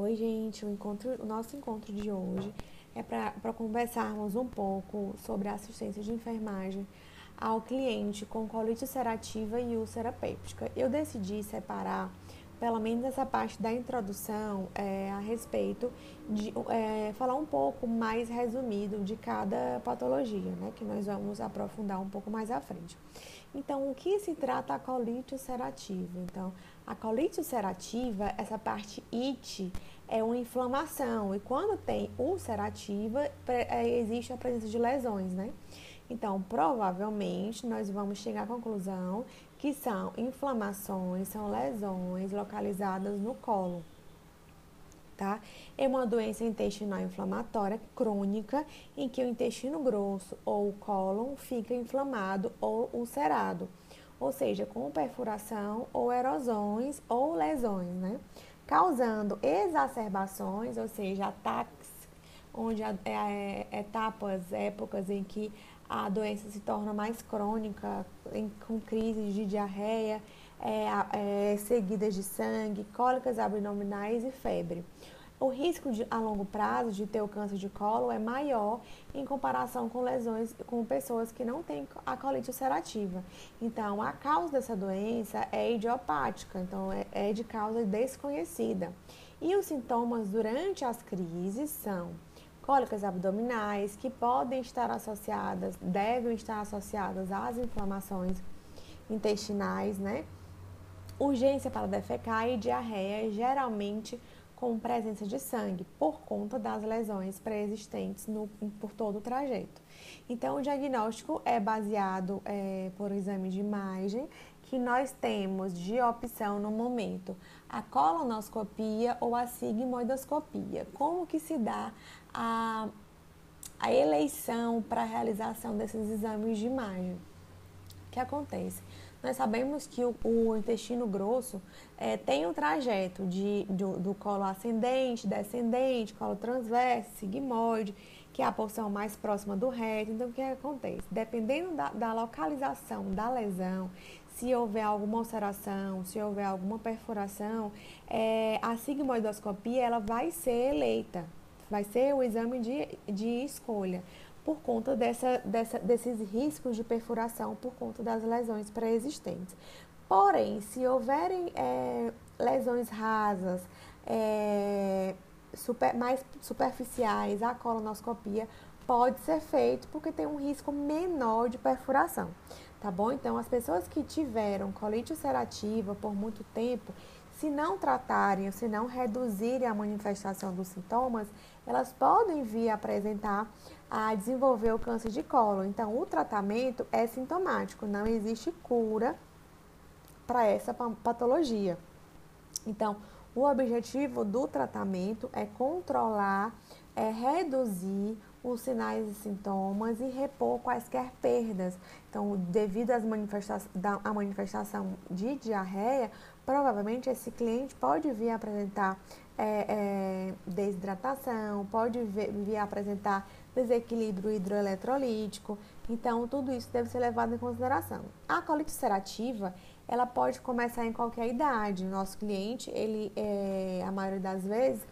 Oi, gente. O, encontro, o nosso encontro de hoje é para conversarmos um pouco sobre a assistência de enfermagem ao cliente com colite ulcerativa e úlcera péptica. Eu decidi separar pelo menos essa parte da introdução é, a respeito de é, falar um pouco mais resumido de cada patologia, né, que nós vamos aprofundar um pouco mais à frente. Então, o que se trata a colite ulcerativa? Então, a colite ulcerativa, essa parte IT, é uma inflamação e quando tem ulcerativa, é, existe a presença de lesões, né? Então, provavelmente, nós vamos chegar à conclusão que são inflamações, são lesões localizadas no colo. Tá? É uma doença intestinal inflamatória crônica em que o intestino grosso ou o cólon fica inflamado ou ulcerado, ou seja, com perfuração ou erosões ou lesões, né? Causando exacerbações, ou seja, ataques, onde é, é, etapas, épocas em que a doença se torna mais crônica, em, com crises de diarreia, é, é, seguidas de sangue, cólicas abdominais e febre. O risco de, a longo prazo de ter o câncer de colo é maior em comparação com lesões com pessoas que não têm a colite ulcerativa. Então, a causa dessa doença é idiopática, então é, é de causa desconhecida. E os sintomas durante as crises são cólicas abdominais, que podem estar associadas, devem estar associadas às inflamações intestinais, né? Urgência para defecar e diarreia, geralmente com presença de sangue, por conta das lesões pré-existentes por todo o trajeto. Então, o diagnóstico é baseado é, por exame de imagem, que nós temos de opção no momento a colonoscopia ou a sigmoidoscopia. Como que se dá a, a eleição para a realização desses exames de imagem. O que acontece? Nós sabemos que o, o intestino grosso é, tem um trajeto de, do, do colo ascendente, descendente, colo transverso, sigmoide, que é a porção mais próxima do reto. Então, o que acontece? Dependendo da, da localização da lesão, se houver alguma ulceração, se houver alguma perfuração, é, a sigmoidoscopia ela vai ser eleita, vai ser o exame de, de escolha, por conta dessa, dessa, desses riscos de perfuração, por conta das lesões pré-existentes. Porém, se houverem é, lesões rasas, é, super, mais superficiais, a colonoscopia pode ser feito porque tem um risco menor de perfuração, tá bom? Então, as pessoas que tiveram colite ulcerativa por muito tempo, se não tratarem ou se não reduzirem a manifestação dos sintomas, elas podem vir apresentar a desenvolver o câncer de colo. Então, o tratamento é sintomático, não existe cura para essa patologia. Então, o objetivo do tratamento é controlar, é reduzir os sinais e sintomas e repor quaisquer perdas. Então, devido às manifesta à manifestação de diarreia, provavelmente esse cliente pode vir apresentar é, é, desidratação, pode vir a apresentar desequilíbrio hidroeletrolítico. Então, tudo isso deve ser levado em consideração. A colite ulcerativa, ela pode começar em qualquer idade. O nosso cliente, ele, é, a maioria das vezes,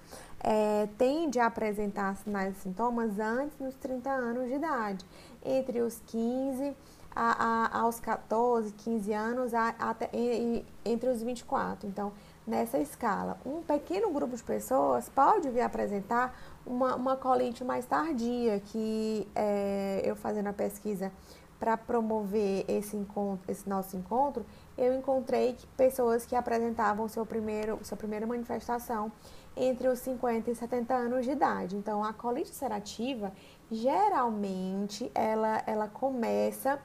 é, tende a apresentar sinais e sintomas antes dos 30 anos de idade, entre os 15 a, a, aos 14, 15 anos, a, até, entre os 24. Então, nessa escala, um pequeno grupo de pessoas pode vir apresentar uma, uma colite mais tardia, que é, eu fazendo a pesquisa para promover esse, encontro, esse nosso encontro, eu encontrei que pessoas que apresentavam seu primeiro, sua primeira manifestação entre os 50 e 70 anos de idade. Então, a colite ulcerativa, geralmente, ela, ela começa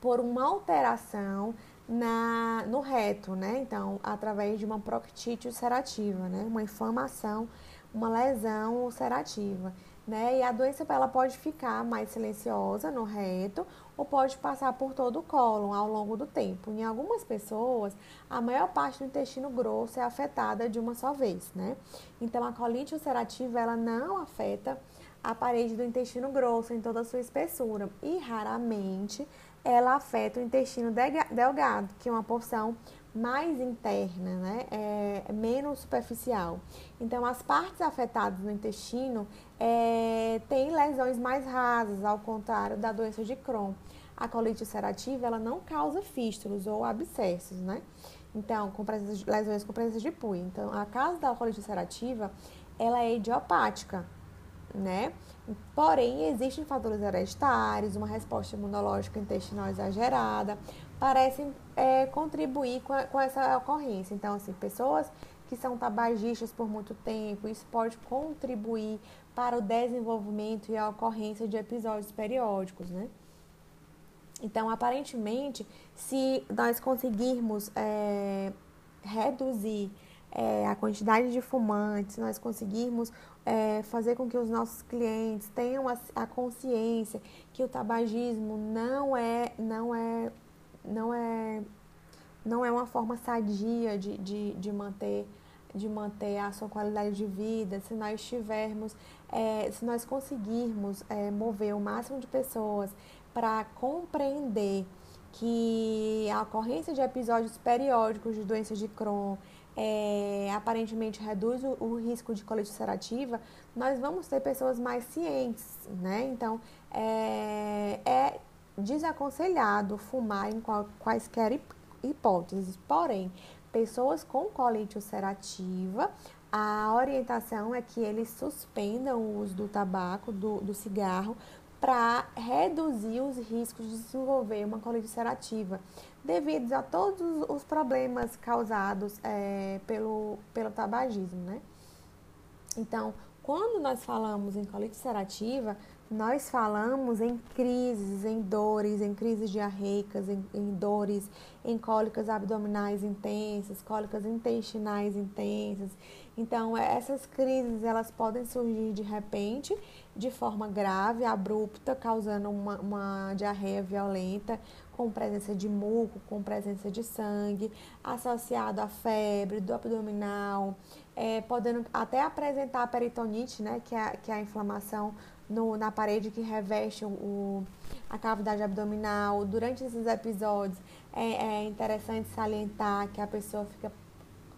por uma alteração na, no reto, né? Então, através de uma proctite ulcerativa, né? Uma inflamação, uma lesão ulcerativa, né? E a doença ela pode ficar mais silenciosa no reto ou pode passar por todo o cólon ao longo do tempo. Em algumas pessoas, a maior parte do intestino grosso é afetada de uma só vez, né? Então, a colite ulcerativa ela não afeta a parede do intestino grosso em toda a sua espessura e raramente ela afeta o intestino delgado, que é uma porção mais interna, né? É, menos superficial. Então, as partes afetadas no intestino é, têm lesões mais rasas, ao contrário da doença de Crohn. A colite ulcerativa, ela não causa fístulas ou abscessos, né? Então, com presença de, lesões com presença de pus. Então, a causa da colite ulcerativa, ela é idiopática, né? Porém, existem fatores hereditários, uma resposta imunológica intestinal exagerada, parecem é, contribuir com, a, com essa ocorrência. Então, assim, pessoas que são tabagistas por muito tempo, isso pode contribuir para o desenvolvimento e a ocorrência de episódios periódicos, né? Então, aparentemente, se nós conseguirmos é, reduzir é, a quantidade de fumantes, nós conseguirmos é, fazer com que os nossos clientes tenham a, a, consciência que o tabagismo não é, não é, não é, não é uma forma sadia de, de, de manter de manter a sua qualidade de vida, se nós tivermos, é, se nós conseguirmos é, mover o máximo de pessoas para compreender que a ocorrência de episódios periódicos de doenças de Crohn é, aparentemente reduz o, o, risco de colite ulcerativa, nós vamos ter pessoas mais cientes, né? Então, é, é desaconselhado fumar em quaisquer hipóteses. Porém, pessoas com colite ulcerativa, a orientação é que eles suspendam o uso do tabaco, do, do cigarro, para reduzir os riscos de desenvolver uma colite ulcerativa devido a todos os problemas causados é, pelo, pelo tabagismo, né? Então, quando nós falamos em colite ulcerativa, nós falamos em crises, em dores, em crises diarreicas, em, em, dores, em cólicas abdominais intensas, cólicas intestinais intensas. Então, essas crises elas podem surgir de repente, de forma grave, abrupta, causando uma, uma diarreia violenta, com presença de muco, com presença de sangue, associado à febre do abdominal, é, podendo até apresentar a peritonite, né, que é, que é a inflamação no, na parede que reveste o, a cavidade abdominal. Durante esses episódios, é, é interessante salientar que a pessoa fica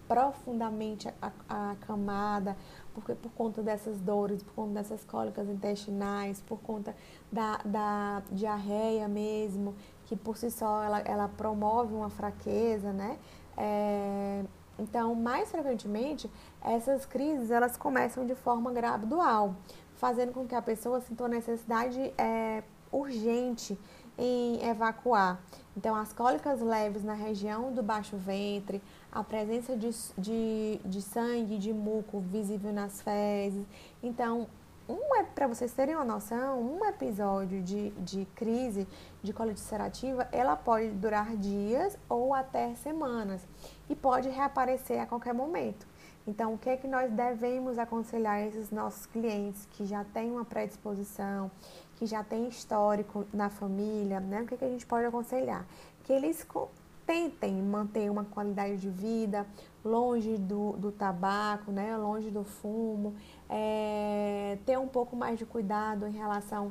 profundamente acamada porque por conta dessas dores, por conta dessas cólicas intestinais, por conta da, da diarreia mesmo, que por si só ela, ela promove uma fraqueza, né? É, então, mais frequentemente, essas crises elas começam de forma gradual, fazendo com que a pessoa sinta uma necessidade é, urgente em evacuar. Então, as cólicas leves na região do baixo ventre, a presença de, de, de sangue, de muco visível nas fezes. Então, um, para vocês terem uma noção, um episódio de, de crise de colite ulcerativa, ela pode durar dias ou até semanas e pode reaparecer a qualquer momento. Então, o que é que nós devemos aconselhar esses nossos clientes que já têm uma predisposição, que já têm histórico na família, né? O que, é que a gente pode aconselhar? Que eles tentem manter uma qualidade de vida longe do, do tabaco, né? longe do fumo, é, ter um pouco mais de cuidado em relação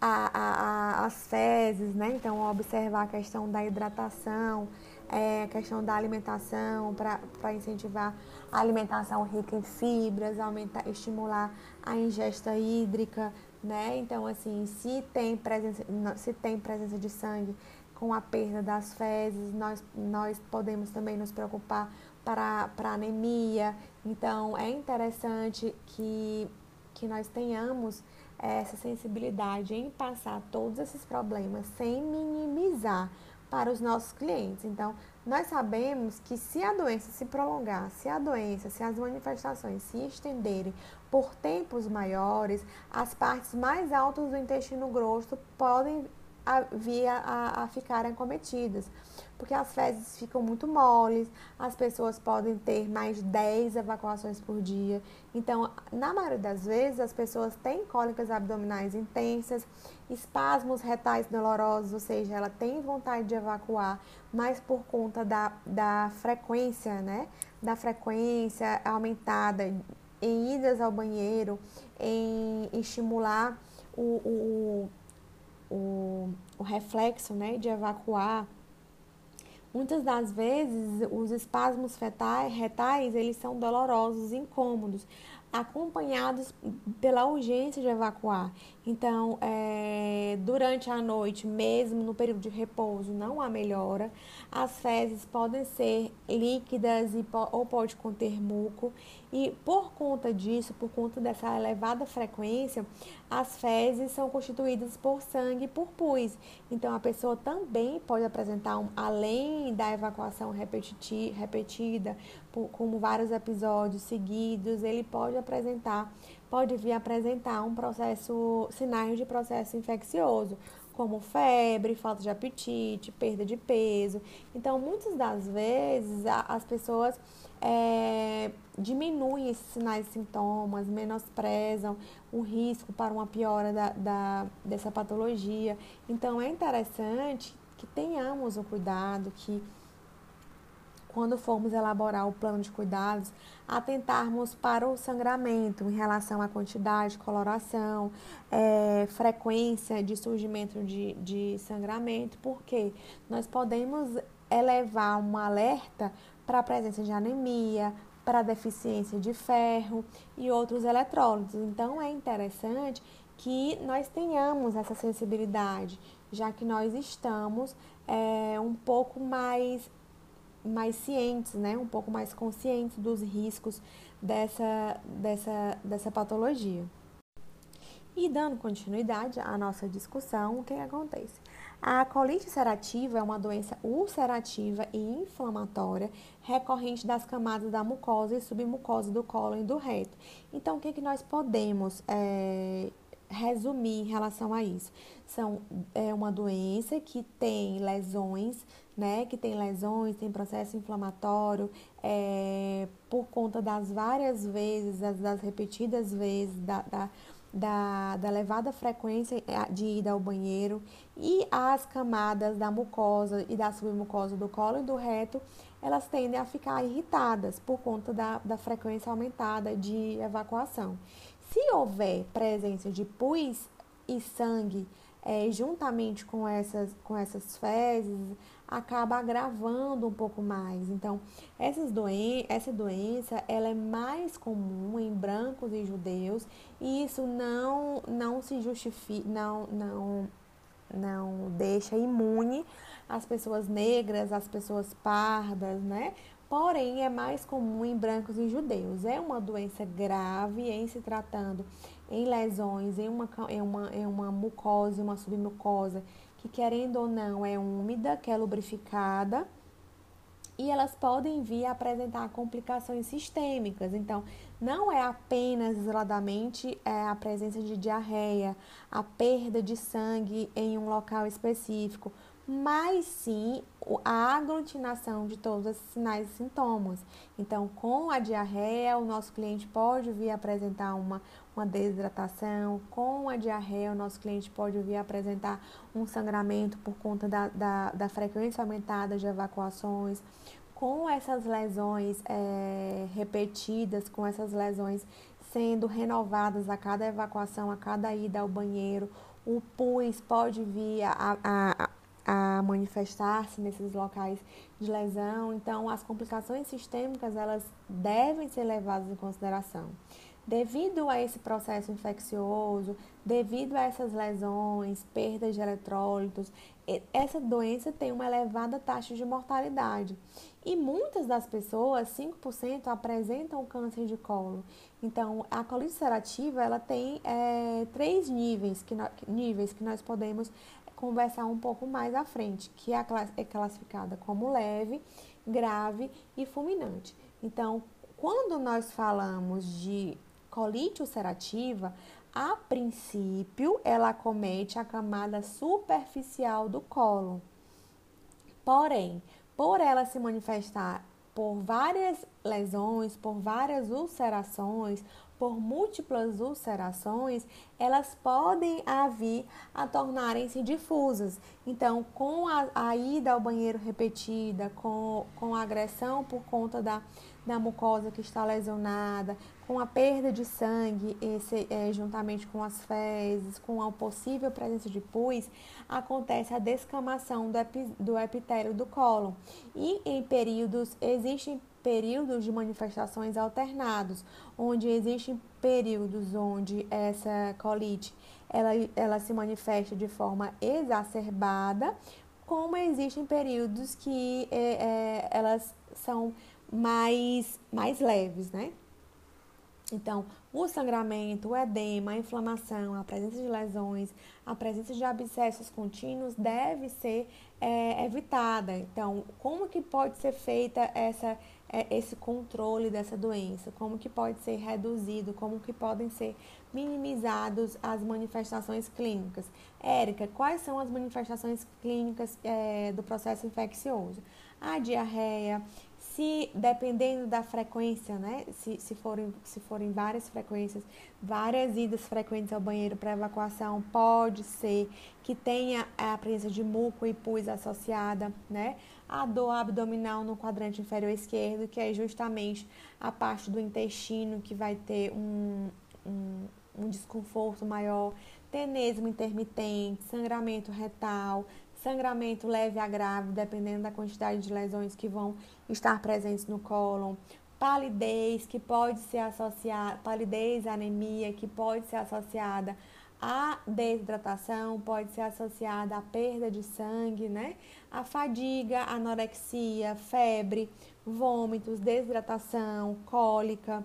às fezes, né? Então, observar a questão da hidratação, é, a questão da alimentação, para incentivar a alimentação rica em fibras, aumentar, estimular a ingesta hídrica, né? Então, assim, se tem presença, se tem presença de sangue, com a perda das fezes, nós, nós podemos também nos preocupar para, para anemia. Então, é interessante que, que nós tenhamos essa sensibilidade em passar todos esses problemas sem minimizar para os nossos clientes. Então, nós sabemos que se a doença se prolongar, se a doença, se as manifestações se estenderem por tempos maiores, as partes mais altas do intestino grosso podem a, vir a, a ficarem cometidas. Porque as fezes ficam muito moles, as pessoas podem ter mais de 10 evacuações por dia. Então, na maioria das vezes, as pessoas têm cólicas abdominais intensas, espasmos retais dolorosos, ou seja, ela tem vontade de evacuar, mas por conta da, da frequência, né? Da frequência aumentada em idas ao banheiro, em estimular o, o o, o reflexo né, de evacuar, Muitas das vezes, os espasmos fetais, retais, eles são dolorosos, incômodos, acompanhados pela urgência de evacuar. Então, é, durante a noite, mesmo no período de repouso, não há melhora. As fezes podem ser líquidas e, ou pode conter muco. E por conta disso, por conta dessa elevada frequência, as fezes são constituídas por sangue e por pus. Então, a pessoa também pode apresentar, um, além da evacuação repetida, por, como vários episódios seguidos, ele pode apresentar, pode vir apresentar um processo, sinais de processo infeccioso, como febre, falta de apetite, perda de peso. Então, muitas das vezes, a, as pessoas é, diminuem esses sinais e sintomas, menosprezam o risco para uma piora da, da, dessa patologia. Então, é interessante que tenhamos o cuidado, que quando formos elaborar o plano de cuidados, atentarmos para o sangramento em relação à quantidade, coloração, é, frequência de surgimento de, de sangramento, porque nós podemos elevar um alerta para a presença de anemia, para deficiência de ferro e outros eletrólitos. Então, é interessante que nós tenhamos essa sensibilidade, já que nós estamos é, um pouco mais mais cientes, né, um pouco mais conscientes dos riscos dessa, dessa, dessa patologia. E dando continuidade à nossa discussão, o que acontece? A colite ulcerativa é uma doença ulcerativa e inflamatória recorrente das camadas da mucosa e submucosa do cólon e do reto. Então, o que, que nós podemos é, resumir em relação a isso? São, é uma doença que tem lesões né, que tem lesões, tem processo inflamatório, é, por conta das várias vezes, das, das repetidas vezes, da, da, da, da, elevada frequência é, de ida ao banheiro e as camadas da mucosa e da submucosa do colo e do reto, elas tendem a ficar irritadas por conta da, da frequência aumentada de evacuação. Se houver presença de pus e sangue é, juntamente com essas, com essas fezes, acaba agravando um pouco mais. Então, essas doen essa doença ela é mais comum em brancos e judeus e isso não, não se justifica, não, não, não deixa imune as pessoas negras, as pessoas pardas, né? Porém, é mais comum em brancos e judeus. É uma doença grave em se tratando em lesões, em uma, em uma, em uma mucosa, uma submucosa que querendo ou não é úmida, que é lubrificada, e elas podem vir a apresentar complicações sistêmicas. Então, não é apenas isoladamente é, a presença de diarreia, a perda de sangue em um local específico, mas sim a aglutinação de todos esses sinais e sintomas. Então, com a diarreia, o nosso cliente pode vir apresentar uma, uma desidratação, com a diarreia, o nosso cliente pode vir apresentar um sangramento por conta da, da, da frequência aumentada de evacuações. Com essas lesões é, repetidas, com essas lesões sendo renovadas a cada evacuação, a cada ida ao banheiro, o pus pode vir a, a, a manifestar-se nesses locais de lesão. Então, as complicações sistêmicas elas devem ser levadas em consideração. Devido a esse processo infeccioso, devido a essas lesões, perdas de eletrólitos, essa doença tem uma elevada taxa de mortalidade. E muitas das pessoas, 5%, apresentam câncer de colo. Então, a colite ulcerativa, ela tem é, três níveis que, níveis que nós podemos conversar um pouco mais à frente, que é, é classificada como leve, grave e fulminante. Então, quando nós falamos de colite ulcerativa, a princípio ela acomete a camada superficial do colo. Porém, por ela se manifestar por várias lesões, por várias ulcerações, por múltiplas ulcerações, elas podem vir a tornarem-se difusas. Então, com a, a, ida ao banheiro repetida, com, com a agressão por conta da, da mucosa que está lesionada, com a perda de sangue, esse, é, juntamente com as fezes, com a possível presença de pus, acontece a descamação do, epi, do epitélio do cólon. E em períodos, existem períodos de manifestações alternados, onde existem períodos onde essa colite ela, ela se manifesta de forma exacerbada, como existem períodos que é, é, elas são mais, mais leves, né? Então, o sangramento, o edema, a inflamação, a presença de lesões, a presença de abscessos contínuos deve ser é, evitada. Então, como que pode ser feita essa, esse controle dessa doença? Como que pode ser reduzido? Como que podem ser minimizados as manifestações clínicas? Érica, quais são as manifestações clínicas é, do processo infeccioso? A diarreia, se dependendo da frequência, né? Se, se, forem, se forem várias frequências, várias idas frequentes ao banheiro para evacuação, pode ser que tenha a presença de muco e pus associada, né? A dor abdominal no quadrante inferior esquerdo, que é justamente a parte do intestino que vai ter um, um, um desconforto maior, tenesmo intermitente, sangramento retal, sangramento leve a grave, dependendo da quantidade de lesões que vão estar presentes no cólon, palidez, que pode ser associada, palidez, anemia, que pode ser associada à desidratação, pode ser associada à perda de sangue, né? A fadiga, anorexia, febre, vômitos, desidratação, cólica,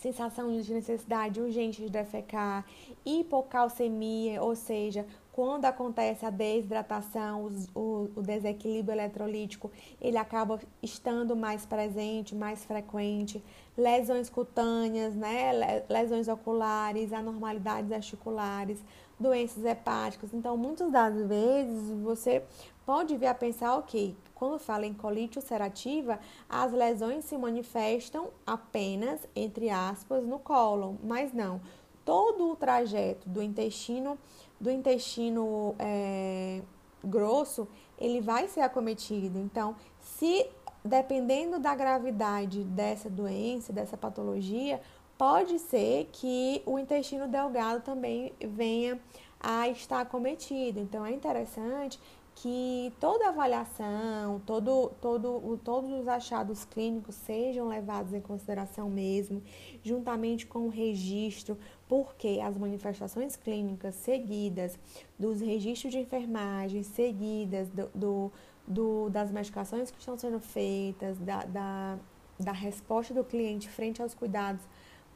sensação de necessidade urgente de defecar, hipocalcemia, ou seja, quando acontece a desidratação, o, o, desequilíbrio eletrolítico, ele acaba estando mais presente, mais frequente. Lesões cutâneas, né? lesões oculares, anormalidades articulares, doenças hepáticas. Então, muitas das vezes você pode vir a pensar, ok, quando fala em colite ulcerativa, as lesões se manifestam apenas, entre aspas, no cólon, mas não. Todo o trajeto do intestino do intestino é, grosso, ele vai ser acometido. Então, se dependendo da gravidade dessa doença, dessa patologia, pode ser que o intestino delgado também venha a estar acometido. Então, é interessante que toda avaliação, todo, todo, todos os achados clínicos sejam levados em consideração mesmo, juntamente com o registro, porque as manifestações clínicas seguidas dos registros de enfermagem, seguidas do, do, do das medicações que estão sendo feitas, da, da, da resposta do cliente frente aos cuidados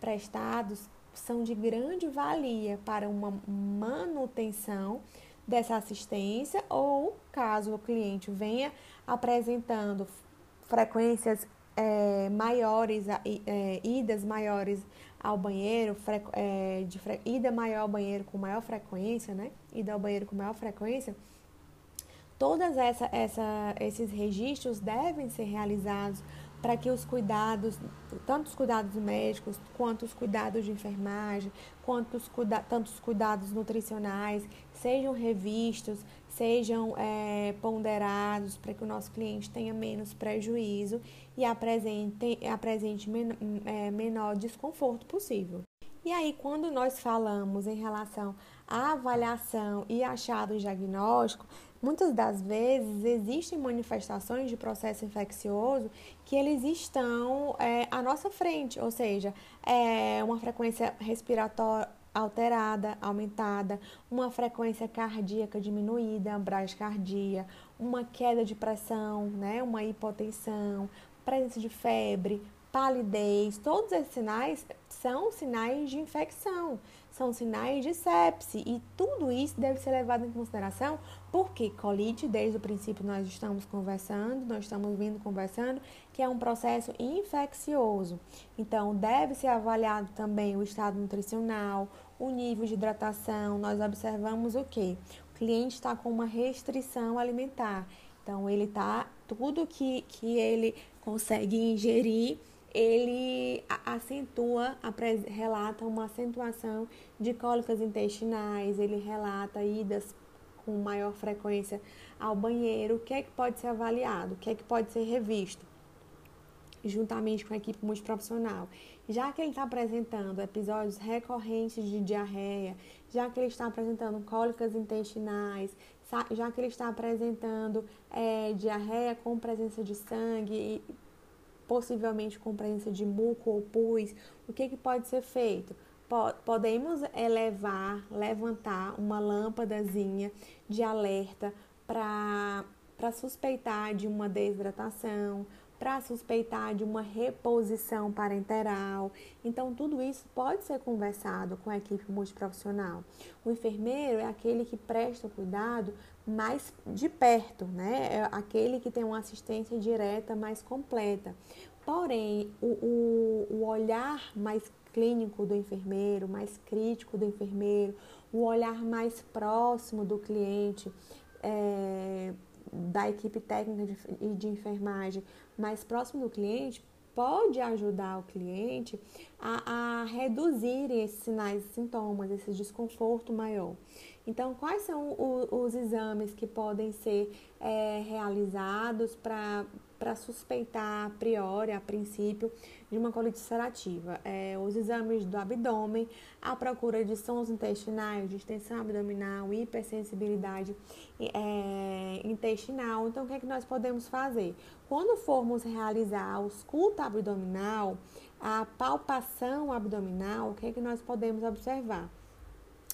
prestados, são de grande valia para uma manutenção dessa assistência ou caso o cliente venha apresentando frequências é, maiores, é, idas maiores ao banheiro, é, de ida maior ao banheiro com maior frequência, né? Ida ao banheiro com maior frequência, todos essa, essa, esses registros devem ser realizados para que os cuidados, tanto os cuidados médicos, quanto os cuidados de enfermagem, quanto os cuida, tanto os cuidados nutricionais sejam revistos, sejam é, ponderados para que o nosso cliente tenha menos prejuízo e apresente, apresente men, é, menor desconforto possível. E aí, quando nós falamos em relação à avaliação e achado diagnóstico, muitas das vezes existem manifestações de processo infeccioso que eles estão é, à nossa frente, ou seja, é uma frequência respiratória alterada, aumentada, uma frequência cardíaca diminuída, bradicardia, uma queda de pressão, né, uma hipotensão, presença de febre, palidez, todos esses sinais são sinais de infecção, são sinais de sepse e tudo isso deve ser levado em consideração porque colite, desde o princípio nós estamos conversando, nós estamos vindo conversando, que é um processo infeccioso. Então, deve ser avaliado também o estado nutricional, o nível de hidratação. Nós observamos o que? O cliente está com uma restrição alimentar. Então, ele está, tudo que, que ele consegue ingerir, ele acentua, relata uma acentuação de cólicas intestinais, ele relata idas com maior frequência ao banheiro, o que é que pode ser avaliado, o que é que pode ser revisto. juntamente com a equipe multiprofissional, já que ele está apresentando episódios recorrentes de diarreia, já que ele está apresentando cólicas intestinais, já que ele está apresentando é, diarreia com presença de sangue possivelmente com presença de muco ou pus, o que, que pode ser feito? Podemos elevar, levantar uma lâmpadazinha de alerta para suspeitar de uma desidratação, para suspeitar de uma reposição parenteral. Então, tudo isso pode ser conversado com a equipe multiprofissional. O enfermeiro é aquele que presta cuidado mais de perto, né? É aquele que tem uma assistência direta mais completa. Porém, o, o, o olhar mais clínico do enfermeiro, mais crítico do enfermeiro, o olhar mais próximo do cliente, é, da equipe técnica de, de enfermagem mais próximo do cliente pode ajudar o cliente a, a reduzir esses sinais e sintomas, esse desconforto maior. Então, quais são o, os exames que podem ser é, realizados para suspeitar a priori, a princípio, de uma colite ulcerativa. É, os exames do abdômen, a procura de sons intestinais, de extensão abdominal, hipersensibilidade é, intestinal. Então, o que é que nós podemos fazer? Quando formos realizar a ausculta abdominal, a palpação abdominal, o que é que nós podemos observar?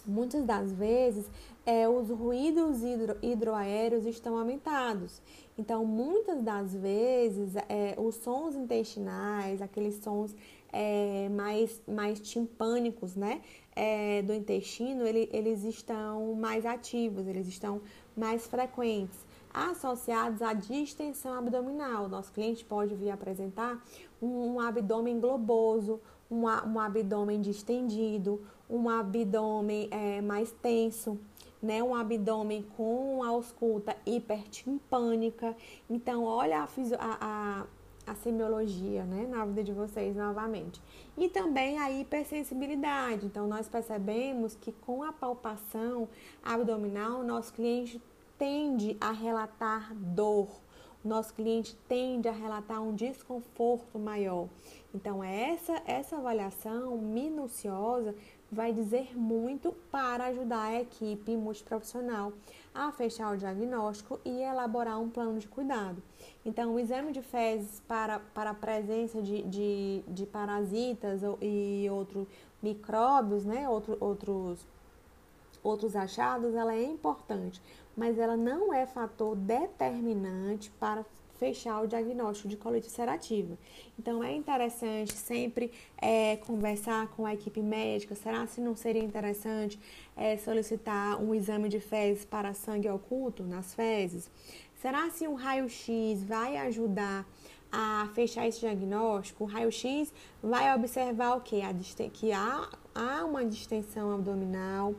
Muitas das vezes, é, os ruídos hidro, hidroaéreos estão aumentados. Então, muitas das vezes, é, os sons intestinais, aqueles sons é, mais, mais timpânicos, né, é, do intestino, ele, eles estão mais ativos, eles estão mais frequentes, associados à distensão abdominal. Nosso cliente pode vir apresentar um, um abdômen globoso, um, um abdômen distendido, um abdômen é, mais tenso né, um abdômen com a ausculta hipertimpânica. Então, olha a, a, a, semiologia né, na vida de vocês novamente. E também a hipersensibilidade. Então, nós percebemos que com a palpação abdominal, nosso cliente tende a relatar dor. Nosso cliente tende a relatar um desconforto maior. Então, essa, essa avaliação minuciosa vai dizer muito para ajudar a equipe multiprofissional a fechar o diagnóstico e elaborar um plano de cuidado. Então, o exame de fezes para, para a presença de, de, de parasitas e outros micróbios, né, outro, outros, outros achados, ela é importante, mas ela não é fator determinante para fechar o diagnóstico de colite ulcerativa. Então, é interessante sempre é, conversar com a equipe médica. Será se não seria interessante é, solicitar um exame de fezes para sangue oculto nas fezes? Será se um raio-x vai ajudar a fechar esse diagnóstico? O raio-x vai observar o quê? Que há, há uma distensão abdominal,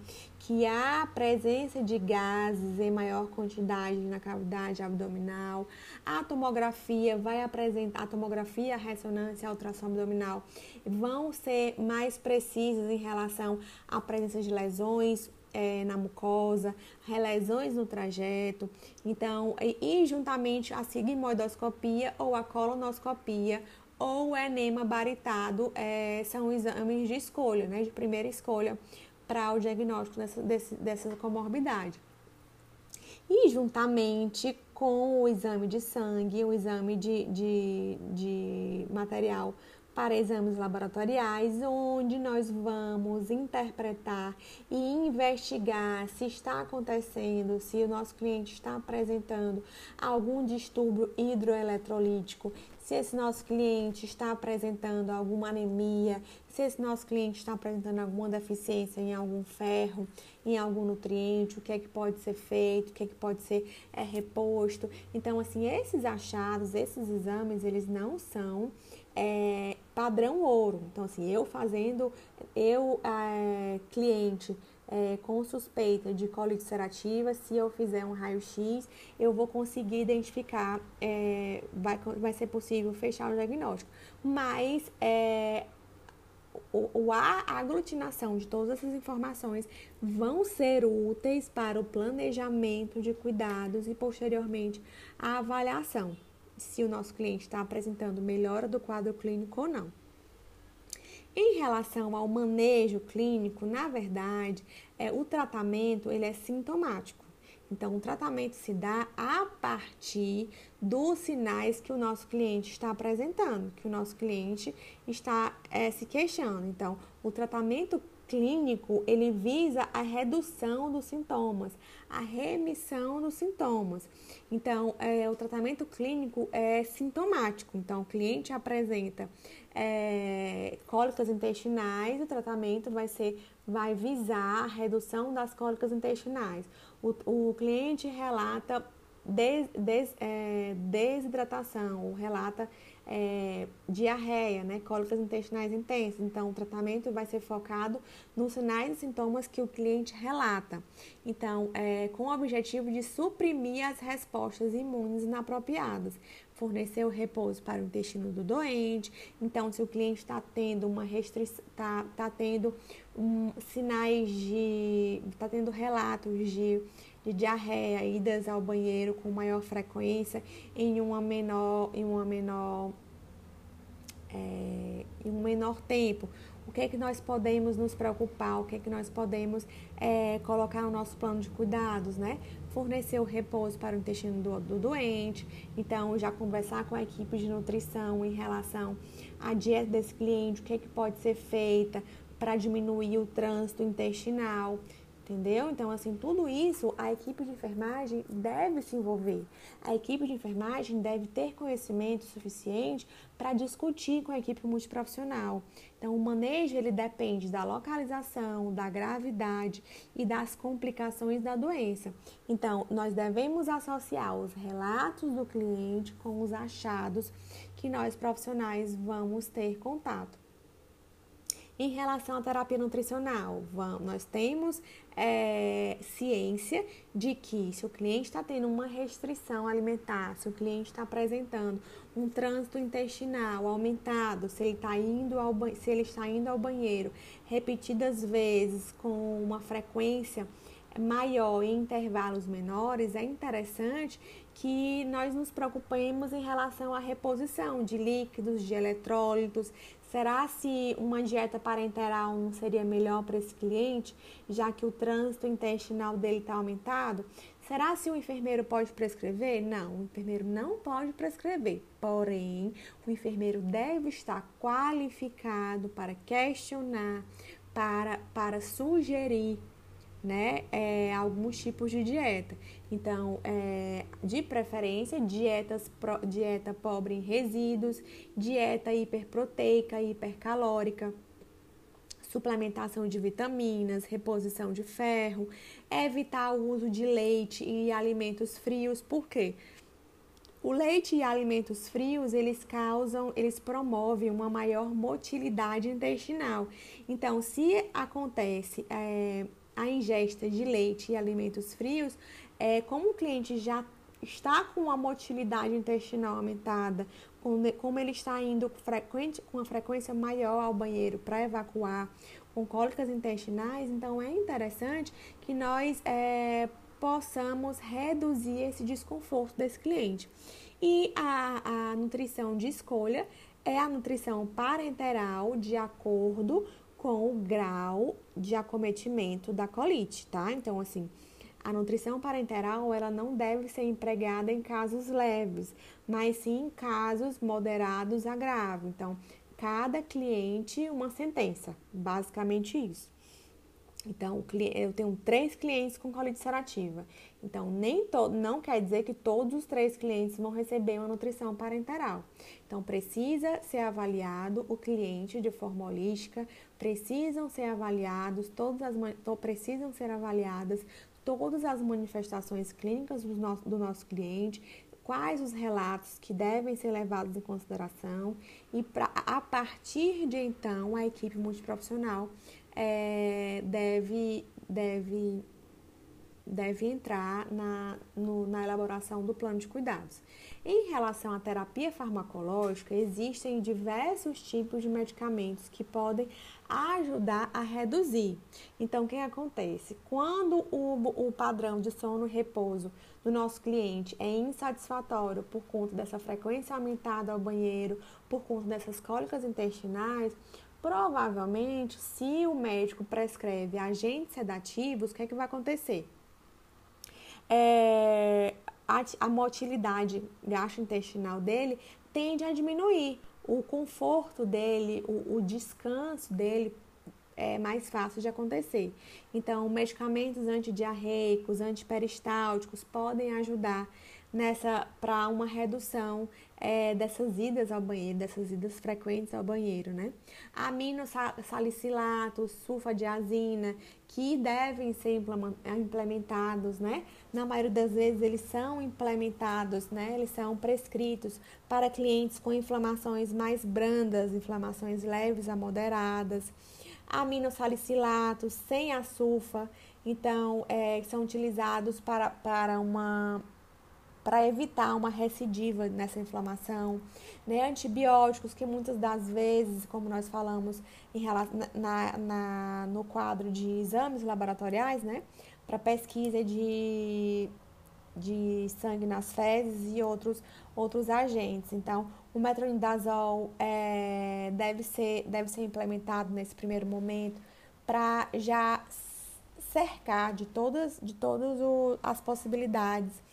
que há presença de gases em maior quantidade na cavidade abdominal. A tomografia vai apresentar, a tomografia, a ressonância, a ultrassom abdominal vão ser mais precisas em relação à presença de lesões é, na mucosa, lesões no trajeto. Então, e, e juntamente a sigmoidoscopia ou a colonoscopia ou o enema baritado é, são exames de escolha, né, de primeira escolha para o diagnóstico dessa, desse, dessa comorbidade. E juntamente com o exame de sangue, o exame de, de, de material para exames laboratoriais, onde nós vamos interpretar e investigar se está acontecendo, se o nosso cliente está apresentando algum distúrbio hidroeletrolítico, se esse nosso cliente está apresentando alguma anemia, se esse nosso cliente está apresentando alguma deficiência em algum ferro, em algum nutriente, o que é que pode ser feito, o que é que pode ser é, reposto. Então, assim, esses achados, esses exames, eles não são é, padrão ouro. Então, assim, eu fazendo, eu, é, cliente, é, com suspeita de colite ulcerativa, se eu fizer um raio-x, eu vou conseguir identificar, é, vai, vai ser possível fechar o diagnóstico. Mas é, o, a aglutinação de todas essas informações vão ser úteis para o planejamento de cuidados e posteriormente a avaliação. Se o nosso cliente está apresentando melhora do quadro clínico ou não. Em relação ao manejo clínico, na verdade, é, o tratamento ele é sintomático. Então, o tratamento se dá a partir dos sinais que o nosso cliente está apresentando, que o nosso cliente está é, se queixando. Então, o tratamento clínico ele visa a redução dos sintomas, a remissão dos sintomas. Então, é, o tratamento clínico é sintomático. Então, o cliente apresenta é, cólicas intestinais, o tratamento vai ser, vai visar a redução das cólicas intestinais. O, o cliente relata des, des, é, desidratação, relata é, diarreia, né, cólicas intestinais intensas. Então, o tratamento vai ser focado nos sinais e sintomas que o cliente relata. Então, é, com o objetivo de suprimir as respostas imunes inapropriadas, fornecer o repouso para o intestino do doente. Então, se o cliente está tendo uma restrição, está tá tendo um, sinais de, está tendo relatos de de diarreia, idas ao banheiro com maior frequência em uma menor, em uma menor, é, em um menor tempo. O que é que nós podemos nos preocupar? O que é que nós podemos é, colocar no nosso plano de cuidados, né? Fornecer o repouso para o intestino do, do doente. Então, já conversar com a equipe de nutrição em relação à dieta desse cliente, o que é que pode ser feita para diminuir o trânsito intestinal entendeu? Então, assim, tudo isso a equipe de enfermagem deve se envolver. A equipe de enfermagem deve ter conhecimento suficiente para discutir com a equipe multiprofissional. Então, o manejo ele depende da localização, da gravidade e das complicações da doença. Então, nós devemos associar os relatos do cliente com os achados que nós profissionais vamos ter contato. Em relação à terapia nutricional, vamos, nós temos é, ciência de que se o cliente está tendo uma restrição alimentar, se o cliente está apresentando um trânsito intestinal aumentado, se ele, tá indo ao, se ele está indo ao banheiro repetidas vezes com uma frequência maior em intervalos menores, é interessante que nós nos preocupemos em relação à reposição de líquidos, de eletrólitos, Será se uma dieta parenteral não seria melhor para esse cliente, já que o trânsito intestinal dele está aumentado? Será se o enfermeiro pode prescrever? Não, o enfermeiro não pode prescrever. Porém, o enfermeiro deve estar qualificado para questionar, para, para sugerir né, é, alguns tipos de dieta. Então, é, de preferência, dietas pro, dieta pobre em resíduos, dieta hiperproteica, hipercalórica, suplementação de vitaminas, reposição de ferro, evitar o uso de leite e alimentos frios. Por quê? O leite e alimentos frios, eles causam, eles promovem uma maior motilidade intestinal. Então, se acontece é, a ingesta de leite e alimentos frios, é, como o cliente já está com a motilidade intestinal aumentada, como ele está indo frequente, com uma frequência maior ao banheiro para evacuar, com cólicas intestinais, então é interessante que nós é, possamos reduzir esse desconforto desse cliente. E a, a nutrição de escolha é a nutrição parenteral de acordo com o grau de acometimento da colite, tá? Então, assim, a nutrição parenteral ela não deve ser empregada em casos leves, mas sim em casos moderados a grave. Então, cada cliente uma sentença, basicamente isso. Então, eu tenho três clientes com colite ulcerativa. Então, nem não quer dizer que todos os três clientes vão receber uma nutrição parenteral. Então, precisa ser avaliado o cliente de forma holística, precisam ser avaliados, todas as, precisam ser avaliadas todas as manifestações clínicas do nosso, do nosso cliente, quais os relatos que devem ser levados em consideração e pra, a partir de então a equipe multiprofissional é, deve, deve deve entrar na, no, na elaboração do plano de cuidados. Em relação à terapia farmacológica, existem diversos tipos de medicamentos que podem ajudar a reduzir. Então, o que acontece? Quando o, o padrão de sono e repouso do nosso cliente é insatisfatório por conta dessa frequência aumentada ao banheiro, por conta dessas cólicas intestinais, provavelmente, se o médico prescreve agentes sedativos, o que, é que vai acontecer? É, a, a motilidade gastrointestinal dele tende a diminuir o conforto dele, o, o descanso dele é mais fácil de acontecer. Então, medicamentos antidiarreicos, antiperistálticos podem ajudar nessa para uma redução é, dessas idas ao banheiro, dessas idas frequentes ao banheiro, né? Aminosalicilatos, sulfadiazina, que devem ser implementados, né? Na maioria das vezes eles são implementados, né? Eles são prescritos para clientes com inflamações mais brandas, inflamações leves a moderadas. Aminosalicilatos sem açúcar, então é, são utilizados para, para uma para evitar uma recidiva nessa inflamação, né? Antibióticos que muitas das vezes, como nós falamos em na, na, no quadro de exames laboratoriais, né? Para pesquisa de, de sangue nas fezes e outros, outros agentes. Então, o metronidazol é, deve, ser, deve ser implementado nesse primeiro momento para já cercar de todas, de todas as possibilidades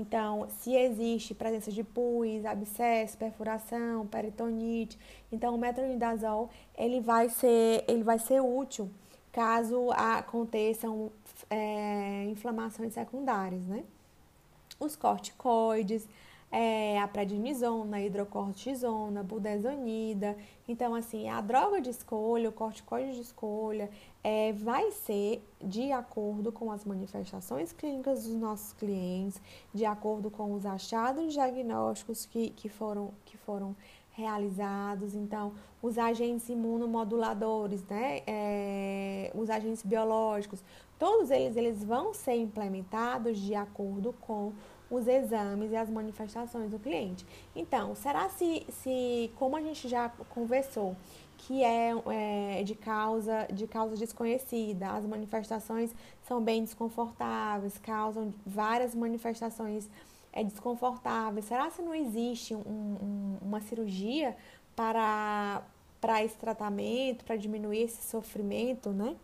então, se existe presença de pus, abscesso, perfuração, peritonite, então o metronidazol ele vai ser, ele vai ser útil caso aconteçam é, inflamações secundárias, né? Os corticoides, é, a prednisona, hidrocortisona, budesonida. Então, assim, a droga de escolha, o corticoide de escolha, é, vai ser de acordo com as manifestações clínicas dos nossos clientes, de acordo com os achados diagnósticos que, que, foram, que foram realizados. Então, os agentes imunomoduladores, né, é, os agentes biológicos, todos eles, eles vão ser implementados de acordo com os exames e as manifestações do cliente. Então, será se, se como a gente já conversou, que é, é, de causa de causa desconhecida, as manifestações são bem desconfortáveis, causam várias manifestações é, desconfortáveis. Será se não existe um, um, uma cirurgia para para esse tratamento, para diminuir esse sofrimento, né?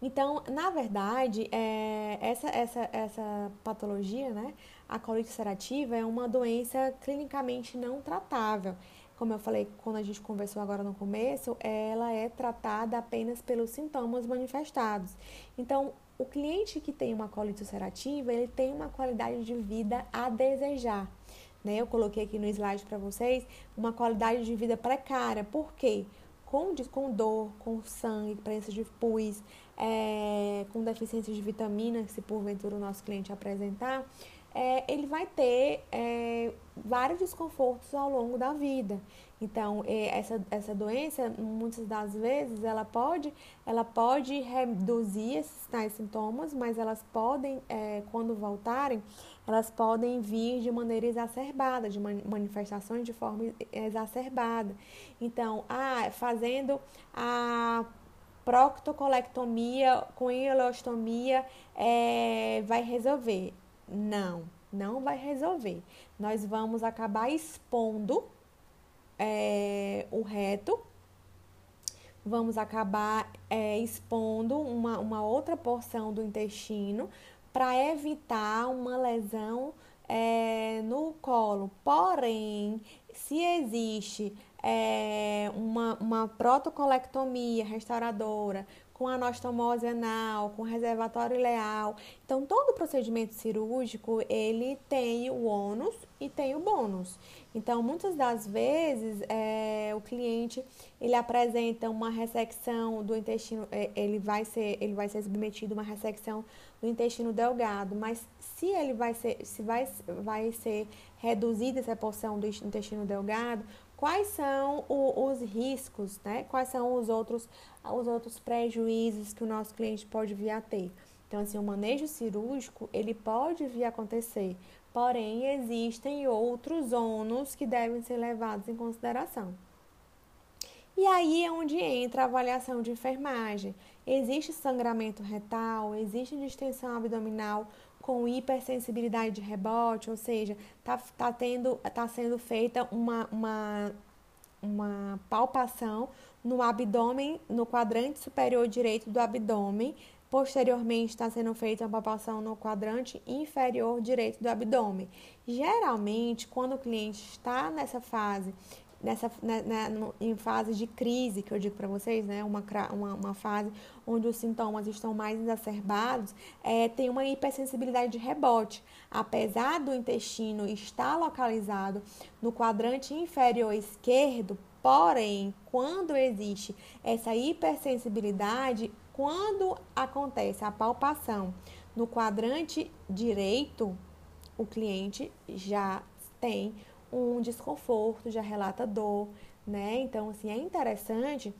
Então, na verdade, é, essa, essa, essa patologia, né, a colite ulcerativa, é uma doença clinicamente não tratável. Como eu falei quando a gente conversou agora no começo, ela é tratada apenas pelos sintomas manifestados. Então, o cliente que tem uma colite ulcerativa, ele tem uma qualidade de vida a desejar. Né? Eu coloquei aqui no slide para vocês uma qualidade de vida precária. Por quê? Com, com dor, com sangue, presença de pus, é, com deficiência de vitamina, se porventura o nosso cliente apresentar, é, ele vai ter é, vários desconfortos ao longo da vida. Então, essa, essa doença, muitas das vezes, ela pode, ela pode reduzir esses tais sintomas, mas elas podem, é, quando voltarem, elas podem vir de maneira exacerbada, de manifestações de forma exacerbada. Então, ah, fazendo a proctocolectomia com ileostomia é, vai resolver. Não, não vai resolver. Nós vamos acabar expondo é, o reto, vamos acabar é, expondo uma, uma outra porção do intestino para evitar uma lesão é, no colo. Porém, se existe é, uma, uma protocolectomia restauradora, com anastomose anal, com reservatório ileal. Então, todo procedimento cirúrgico, ele tem o ônus e tem o bônus. Então, muitas das vezes, é, o cliente, ele apresenta uma ressecção do intestino, é, ele vai ser, ele vai ser submetido a uma ressecção do intestino delgado, mas se ele vai ser, se vai, vai ser reduzida essa porção do intestino delgado, quais são o, os riscos, né? Quais são os outros, os outros prejuízos que o nosso cliente pode vir a ter. Então, assim, o manejo cirúrgico, ele pode vir a acontecer, porém, existem outros ônus que devem ser levados em consideração. E aí é onde entra a avaliação de enfermagem. Existe sangramento retal, existe distensão abdominal com hipersensibilidade de rebote, ou seja, está tá tendo, tá sendo feita uma, uma, uma palpação no abdômen, no quadrante superior direito do abdômen. Posteriormente, está sendo feita uma palpação no quadrante inferior direito do abdômen. Geralmente, quando o cliente está nessa fase nessa, né, né, em fase de crise, que eu digo para vocês, né, uma, uma, uma, fase onde os sintomas estão mais exacerbados, é, tem uma hipersensibilidade de rebote. Apesar do intestino estar localizado no quadrante inferior esquerdo, porém, quando existe essa hipersensibilidade, quando acontece a palpação no quadrante direito, o cliente já tem um desconforto, já relata dor, né? Então, assim, é interessante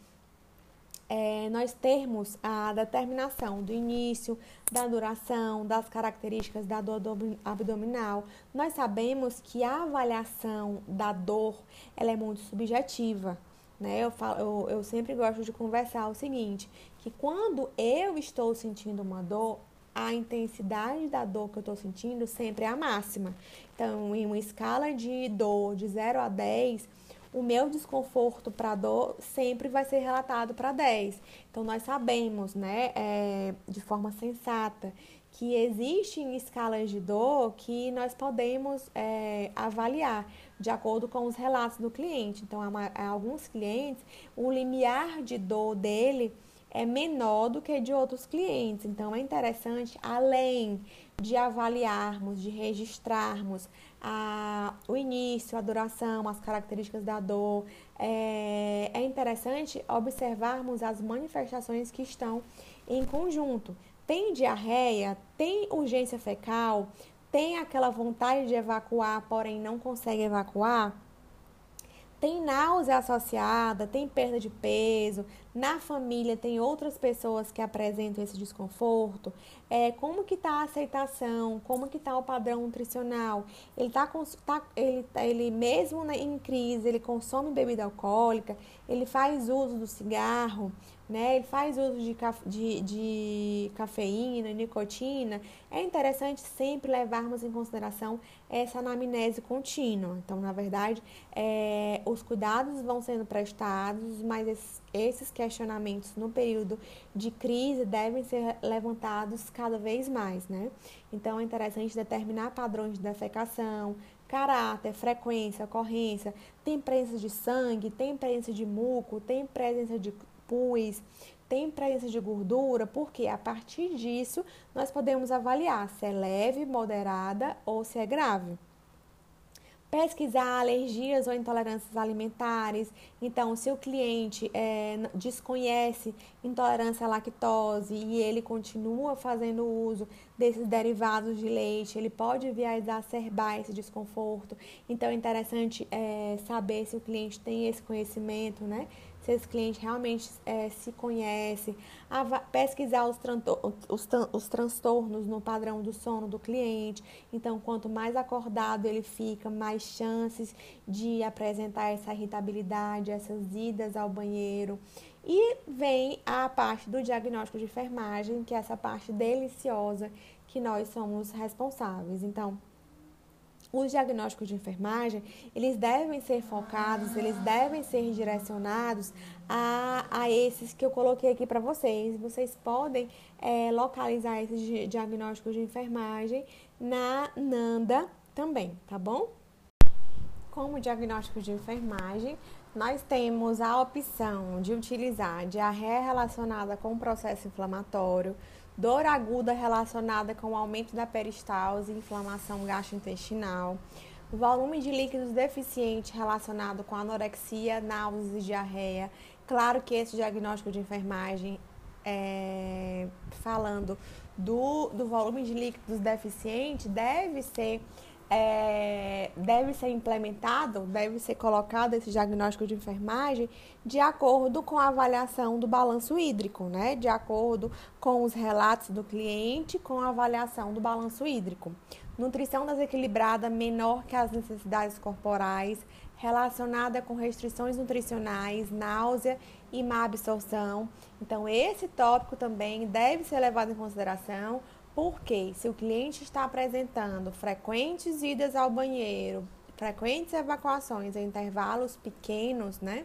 é, nós termos a determinação do início, da duração, das características da dor abdominal. Nós sabemos que a avaliação da dor ela é muito subjetiva. Né? Eu, falo, eu, eu sempre gosto de conversar o seguinte, que quando eu estou sentindo uma dor, a intensidade da dor que eu estou sentindo sempre é a máxima. Então, em uma escala de dor de 0 a 10, o meu desconforto para dor sempre vai ser relatado para 10. Então, nós sabemos, né, é, de forma sensata, que existem escalas de dor que nós podemos é, avaliar de acordo com os relatos do cliente. Então, há, alguns clientes, o limiar de dor dele é menor do que de outros clientes. Então, é interessante, além de avaliarmos, de registrarmos a, o início, a duração, as características da dor, é, é interessante observarmos as manifestações que estão em conjunto. Tem diarreia, tem urgência fecal, tem aquela vontade de evacuar, porém não consegue evacuar tem náusea associada, tem perda de peso, na família tem outras pessoas que apresentam esse desconforto, é, como que está a aceitação, como que está o padrão nutricional, ele tá, tá ele, ele mesmo em crise, ele consome bebida alcoólica, ele faz uso do cigarro, né? Ele faz uso de, de, de cafeína, nicotina. É interessante sempre levarmos em consideração essa anamnese contínua. Então, na verdade, é, os cuidados vão sendo prestados, mas esses, esses questionamentos no período de crise devem ser levantados cada vez mais, né? Então, é interessante determinar padrões de defecação, caráter, frequência, ocorrência, tem presença de sangue, tem presença de muco, tem presença de pus, tem presença de gordura, porque a partir disso nós podemos avaliar se é leve, moderada ou se é grave. Pesquisar alergias ou intolerâncias alimentares. Então, se o cliente é, desconhece intolerância à lactose e ele continua fazendo uso desses derivados de leite, ele pode vir a exacerbar esse desconforto. Então, é interessante é, saber se o cliente tem esse conhecimento, né? Se esse cliente realmente é, se conhece, pesquisar os, os, os transtornos no padrão do sono do cliente. Então, quanto mais acordado ele fica, mais chances de apresentar essa irritabilidade, essas idas ao banheiro. E vem a parte do diagnóstico de enfermagem, que é essa parte deliciosa que nós somos responsáveis. Então, os diagnósticos de enfermagem, eles devem ser focados, eles devem ser direcionados a, a esses que eu coloquei aqui para vocês. Vocês podem é, localizar esses diagnósticos de enfermagem na NANDA também, tá bom? Como diagnóstico de enfermagem, nós temos a opção de utilizar diarreia relacionada com processo inflamatório, dor aguda relacionada com o aumento da peristalse inflamação gastrointestinal, volume de líquidos deficiente relacionado com anorexia, náuseas e diarreia. Claro que esse diagnóstico de enfermagem, é, falando do, do volume de líquidos deficiente, deve ser é, deve ser implementado, deve ser colocado esse diagnóstico de enfermagem de acordo com a avaliação do balanço hídrico, né? De acordo com os relatos do cliente, com a avaliação do balanço hídrico. Nutrição desequilibrada menor que as necessidades corporais, relacionada com restrições nutricionais, náusea e má absorção. Então, esse tópico também deve ser levado em consideração porque se o cliente está apresentando frequentes idas ao banheiro, frequentes evacuações em intervalos pequenos, né?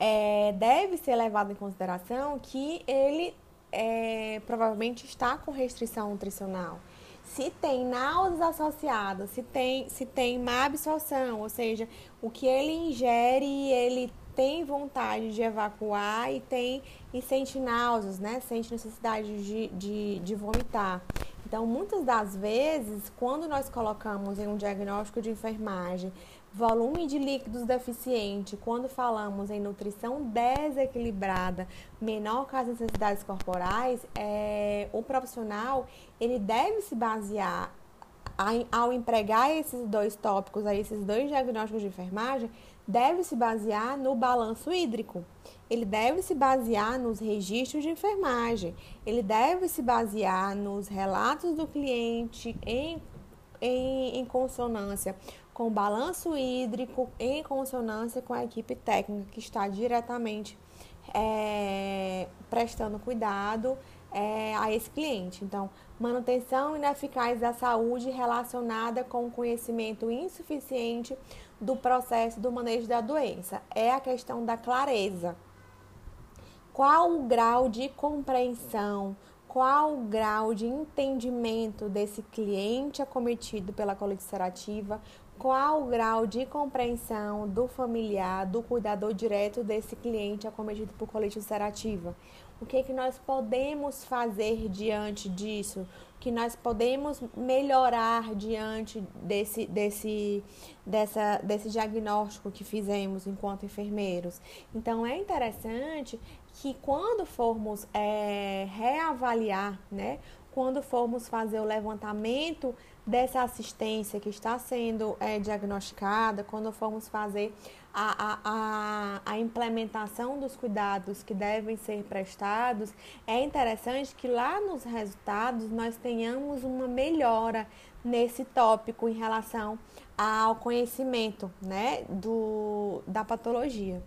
É, deve ser levado em consideração que ele é, provavelmente está com restrição nutricional. Se tem náuseas associadas, se tem, se tem má absorção, ou seja, o que ele ingere, ele tem vontade de evacuar e tem e sente náuseas, né? Sente necessidade de, de, de vomitar. Então, muitas das vezes, quando nós colocamos em um diagnóstico de enfermagem volume de líquidos deficiente, quando falamos em nutrição desequilibrada, menor que as necessidades corporais, é, o profissional ele deve se basear ao empregar esses dois tópicos, aí, esses dois diagnósticos de enfermagem, deve se basear no balanço hídrico. Ele deve se basear nos registros de enfermagem. Ele deve se basear nos relatos do cliente em, em, em consonância com o balanço hídrico, em consonância com a equipe técnica que está diretamente é, prestando cuidado é, a esse cliente. Então, manutenção ineficaz da saúde relacionada com conhecimento insuficiente do processo do manejo da doença. É a questão da clareza. Qual o grau de compreensão, qual o grau de entendimento desse cliente acometido pela colite ulcerativa, qual o grau de compreensão do familiar, do cuidador direto desse cliente acometido por colite ulcerativa. O que, é que nós podemos fazer diante disso? Que nós podemos melhorar diante desse, desse, dessa, desse diagnóstico que fizemos enquanto enfermeiros? Então, é interessante que quando formos é, reavaliar, né, quando formos fazer o levantamento dessa assistência que está sendo é, diagnosticada, quando formos fazer a, a, a, implementação dos cuidados que devem ser prestados, é interessante que lá nos resultados nós tenhamos uma melhora nesse tópico em relação ao conhecimento né, do, da patologia.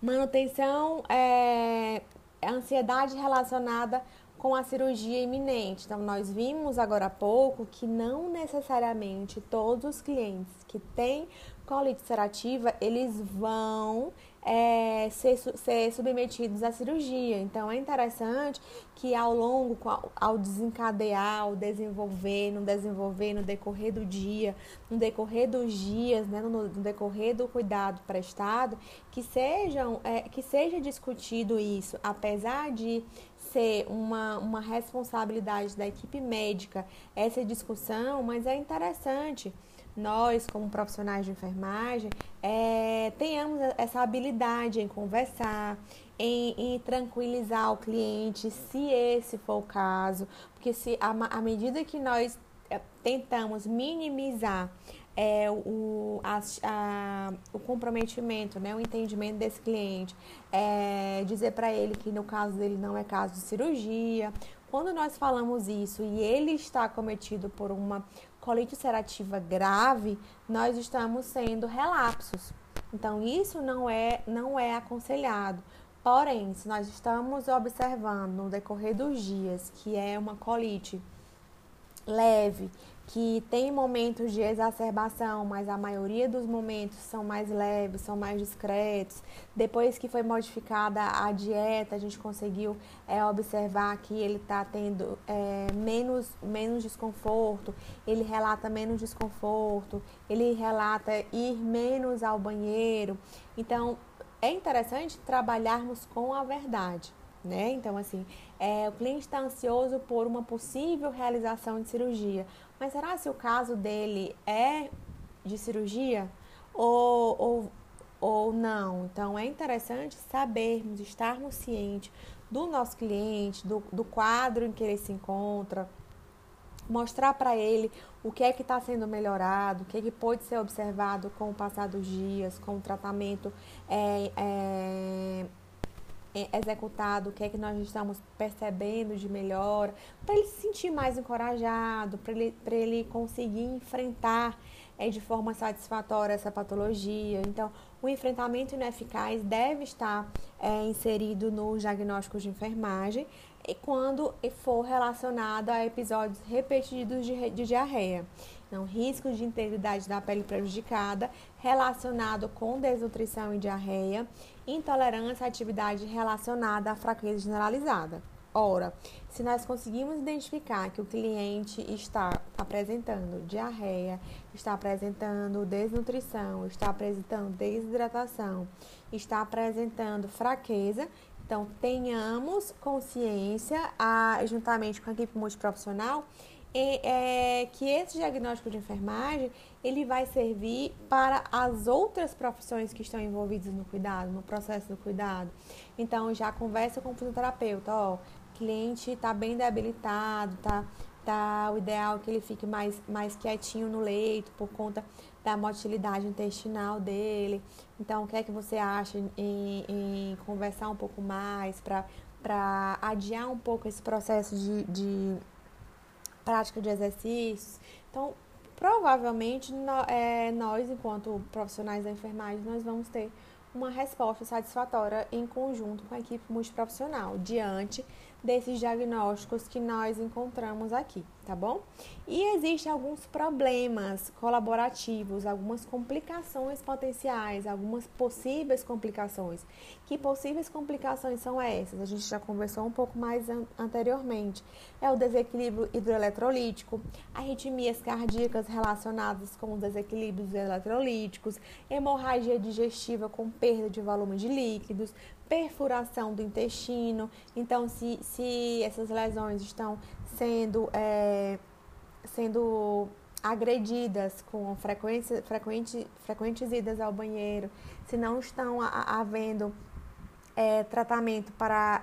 Manutenção é ansiedade relacionada com a cirurgia iminente. Então, nós vimos agora há pouco que não necessariamente todos os clientes que têm colite ulcerativa, eles vão é, ser, ser submetidos à cirurgia. Então, é interessante que ao longo, ao desencadear, ao desenvolver, no desenvolver, no decorrer do dia, no decorrer dos dias, né, no, decorrer do cuidado prestado, que, sejam, é, que seja discutido isso, apesar de ser uma, uma responsabilidade da equipe médica essa discussão, mas é interessante nós, como profissionais de enfermagem, é, tenhamos essa habilidade em conversar, em, em, tranquilizar o cliente, se esse for o caso, porque se à medida que nós é, tentamos minimizar é, o, a, a, o comprometimento, né, o entendimento desse cliente, é, dizer para ele que no caso dele não é caso de cirurgia. Quando nós falamos isso e ele está cometido por uma colite ulcerativa grave, nós estamos sendo relapsos. Então, isso não é, não é aconselhado. Porém, se nós estamos observando no decorrer dos dias que é uma colite leve, que tem momentos de exacerbação, mas a maioria dos momentos são mais leves, são mais discretos. Depois que foi modificada a dieta, a gente conseguiu é, observar que ele está tendo é, menos, menos desconforto, ele relata menos desconforto, ele relata ir menos ao banheiro. Então, é interessante trabalharmos com a verdade. Né? Então, assim, é, o cliente está ansioso por uma possível realização de cirurgia. Mas será se o caso dele é de cirurgia ou, ou, ou não? Então é interessante sabermos, estarmos cientes do nosso cliente, do, do quadro em que ele se encontra, mostrar para ele o que é que está sendo melhorado, o que é que pode ser observado com o passar dos dias, com o tratamento é, é, executado, o que é que nós estamos percebendo de melhora, para ele se sentir mais encorajado, para ele, ele conseguir enfrentar é, de forma satisfatória essa patologia. Então, o enfrentamento ineficaz deve estar é, inserido nos diagnósticos de enfermagem e quando for relacionado a episódios repetidos de, de diarreia. Então, riscos de integridade da pele prejudicada relacionado com desnutrição e diarreia, intolerância à atividade relacionada à fraqueza generalizada. Ora, se nós conseguimos identificar que o cliente está apresentando diarreia, está apresentando desnutrição, está apresentando desidratação, está apresentando fraqueza, então tenhamos consciência, a, juntamente com a equipe multiprofissional, e, é, que esse diagnóstico de enfermagem ele vai servir para as outras profissões que estão envolvidas no cuidado, no processo do cuidado. Então já conversa com o fisioterapeuta, ó, cliente está bem debilitado, tá, tá o ideal é que ele fique mais, mais quietinho no leito por conta da motilidade intestinal dele. Então, o que é que você acha em, em conversar um pouco mais para adiar um pouco esse processo de, de prática de exercícios? Então, provavelmente no, é, nós, enquanto profissionais da enfermagem, nós vamos ter uma resposta satisfatória em conjunto com a equipe multiprofissional. Diante desses diagnósticos que nós encontramos aqui, tá bom? E existem alguns problemas colaborativos, algumas complicações potenciais, algumas possíveis complicações. Que possíveis complicações são essas? A gente já conversou um pouco mais an anteriormente. É o desequilíbrio hidroeletrolítico, arritmias cardíacas relacionadas com desequilíbrios eletrolíticos, hemorragia digestiva com perda de volume de líquidos, perfuração do intestino. Então, se, se essas lesões estão sendo, é, sendo agredidas com frequência, frequente, frequentes idas ao banheiro, se não estão havendo é, tratamento para,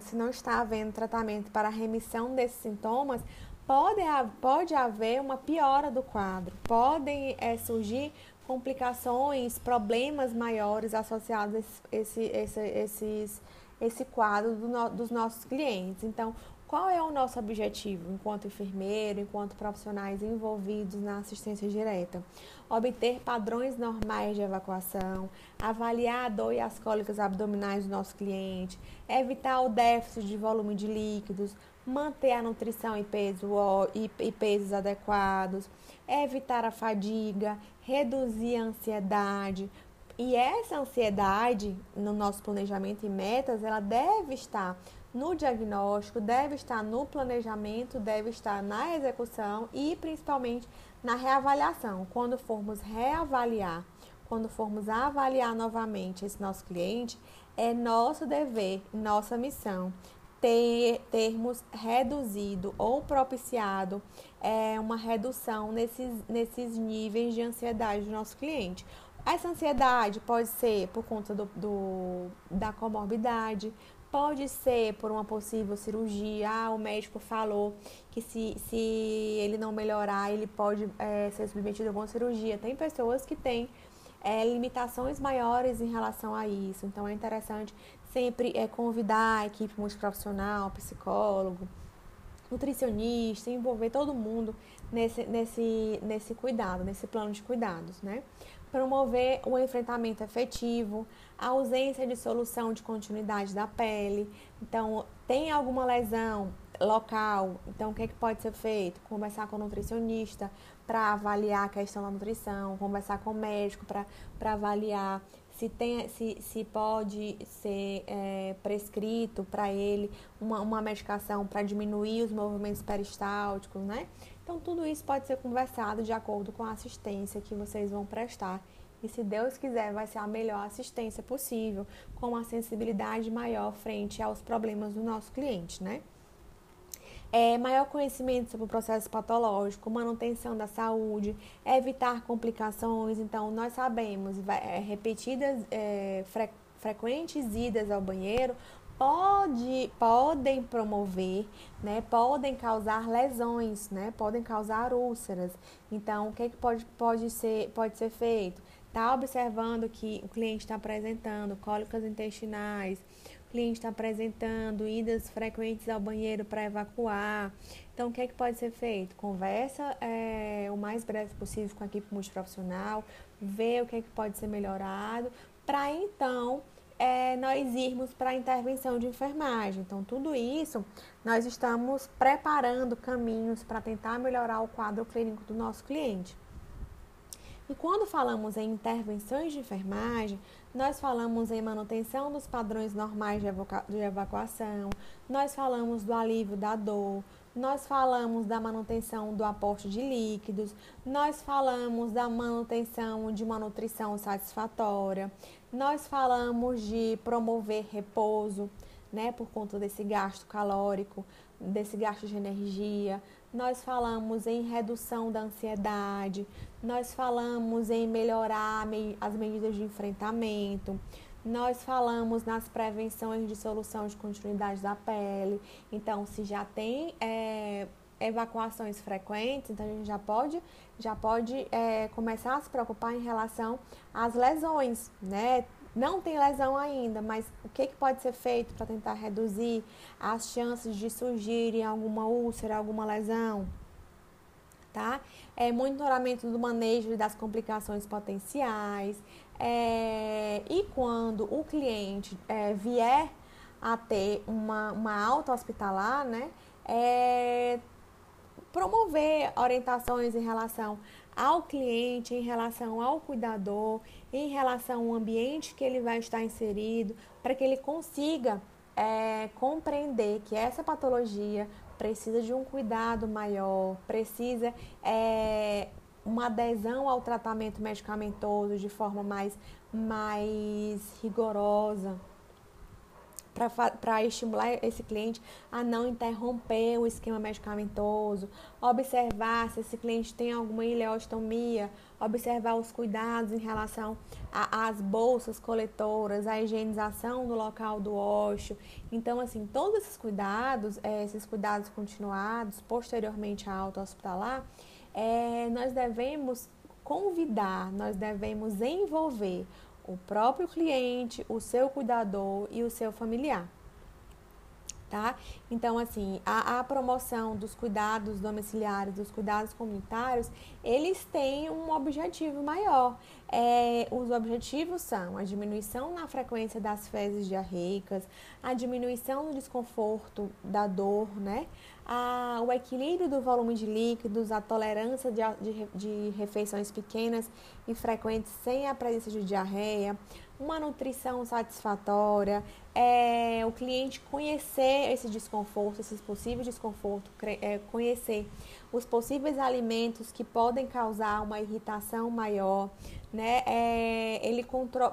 se não está havendo tratamento para remissão desses sintomas, pode, pode haver uma piora do quadro, podem é, surgir complicações, problemas maiores associados a esse, esse, esses, esse quadro do no, dos nossos clientes. Então, qual é o nosso objetivo enquanto enfermeiro, enquanto profissionais envolvidos na assistência direta? Obter padrões normais de evacuação, avaliar a dor e as cólicas abdominais do nosso cliente, evitar o déficit de volume de líquidos, manter a nutrição e, peso, e, pesos adequados, evitar a fadiga, reduzir a ansiedade. E essa ansiedade no nosso planejamento e metas, ela deve estar no diagnóstico, deve estar no planejamento, deve estar na execução e principalmente na reavaliação. Quando formos reavaliar, quando formos avaliar novamente esse nosso cliente, é nosso dever, nossa missão ter, termos reduzido ou propiciado é, uma redução nesses, nesses níveis de ansiedade do nosso cliente. Essa ansiedade pode ser por conta do, do, da comorbidade, pode ser por uma possível cirurgia. Ah, o médico falou que se, se ele não melhorar, ele pode é, ser submetido a uma cirurgia. Tem pessoas que têm é, limitações maiores em relação a isso. Então é interessante sempre é, convidar a equipe multiprofissional, psicólogo, nutricionista, envolver todo mundo nesse, nesse, nesse cuidado, nesse plano de cuidados, né? Promover o enfrentamento efetivo, a ausência de solução de continuidade da pele. Então, tem alguma lesão local, então o que, é que pode ser feito? Conversar com o nutricionista para avaliar a questão da nutrição, conversar com o médico para avaliar se, tem, se, se pode ser é, prescrito para ele uma, uma medicação para diminuir os movimentos peristálticos, né? Então, tudo isso pode ser conversado de acordo com a assistência que vocês vão prestar. E se Deus quiser, vai ser a melhor assistência possível, com uma sensibilidade maior frente aos problemas do nosso cliente, né? é, maior conhecimento sobre o processo patológico, manutenção da saúde, evitar complicações. Então, nós sabemos, é, repetidas, é, fre frequentes idas ao banheiro pode, podem promover, né, podem causar lesões, né, podem causar úlceras. Então, o que, que pode, pode, ser, pode ser feito? Está observando que o cliente está apresentando cólicas intestinais, o cliente está apresentando idas frequentes ao banheiro para evacuar. Então, o que, é que pode ser feito? Conversa é, o mais breve possível com a equipe multiprofissional, vê o que, é que pode ser melhorado, para então é, nós irmos para a intervenção de enfermagem. Então, tudo isso nós estamos preparando caminhos para tentar melhorar o quadro clínico do nosso cliente. E quando falamos em intervenções de enfermagem, nós falamos em manutenção dos padrões normais de evacuação, nós falamos do alívio da dor, nós falamos da manutenção do aporte de líquidos, nós falamos da manutenção de uma nutrição satisfatória, nós falamos de promover repouso, né, por conta desse gasto calórico, desse gasto de energia. Nós falamos em redução da ansiedade, nós falamos em melhorar as medidas de enfrentamento, nós falamos nas prevenções de solução de continuidade da pele. Então, se já tem é, evacuações frequentes, então a gente já pode, já pode é, começar a se preocupar em relação às lesões, né? Não tem lesão ainda, mas o que, que pode ser feito para tentar reduzir as chances de surgirem alguma úlcera, alguma lesão? Tá? É monitoramento do manejo das complicações potenciais, é, e quando o cliente é, vier a ter uma, uma alta hospitalar, né, é, promover orientações em relação ao cliente, em relação ao cuidador, em relação ao ambiente que ele vai estar inserido, para que ele consiga é, compreender que essa patologia precisa de um cuidado maior, precisa é, uma adesão ao tratamento medicamentoso de forma mais, mais rigorosa, para estimular esse cliente a não interromper o esquema medicamentoso, observar se esse cliente tem alguma ileostomia, observar os cuidados em relação às bolsas coletoras, a higienização do local do ósseo. Então, assim, todos esses cuidados, eh, esses cuidados continuados posteriormente à alta hospitalar, é, nós devemos convidar, nós devemos envolver o próprio cliente, o seu cuidador e o seu familiar. Tá? Então, assim, a, a, promoção dos cuidados domiciliares, dos cuidados comunitários, eles têm um objetivo maior. É, os objetivos são a diminuição na frequência das fezes diarreicas, a diminuição do desconforto, da dor, né? a, o equilíbrio do volume de líquidos, a tolerância de, de, de refeições pequenas e frequentes sem a presença de diarreia, uma nutrição satisfatória, é, o cliente conhecer esse desconforto, esses possíveis desconfortos, é, conhecer os possíveis alimentos que podem causar uma irritação maior, né? É, ele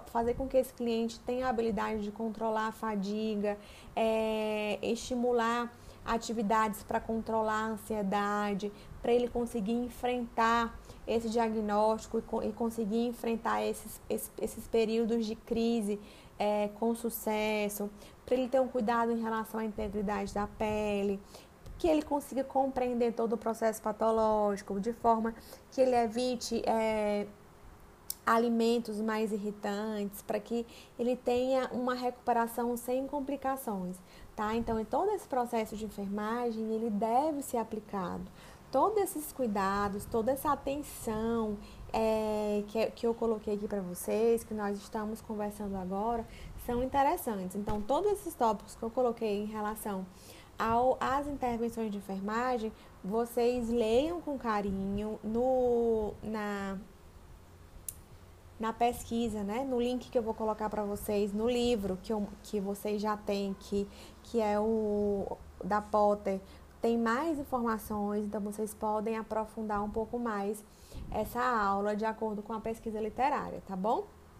fazer com que esse cliente tenha a habilidade de controlar a fadiga, é, estimular atividades para controlar a ansiedade, para ele conseguir enfrentar esse diagnóstico e, conseguir enfrentar esses, esses, esses períodos de crise é, com sucesso, para ele ter um cuidado em relação à integridade da pele, que ele consiga compreender todo o processo patológico, de forma que ele evite é, alimentos mais irritantes, para que ele tenha uma recuperação sem complicações tá? Então, em todo esse processo de enfermagem, ele deve ser aplicado. Todos esses cuidados, toda essa atenção é, que, que eu coloquei aqui para vocês, que nós estamos conversando agora, são interessantes. Então, todos esses tópicos que eu coloquei em relação ao, às intervenções de enfermagem, vocês leiam com carinho no, na, na pesquisa, né? No link que eu vou colocar para vocês, no livro que, eu, que vocês já têm, que, que é o da Potter, tem mais informações, então vocês podem aprofundar um pouco mais essa aula de acordo com a pesquisa literária, tá bom?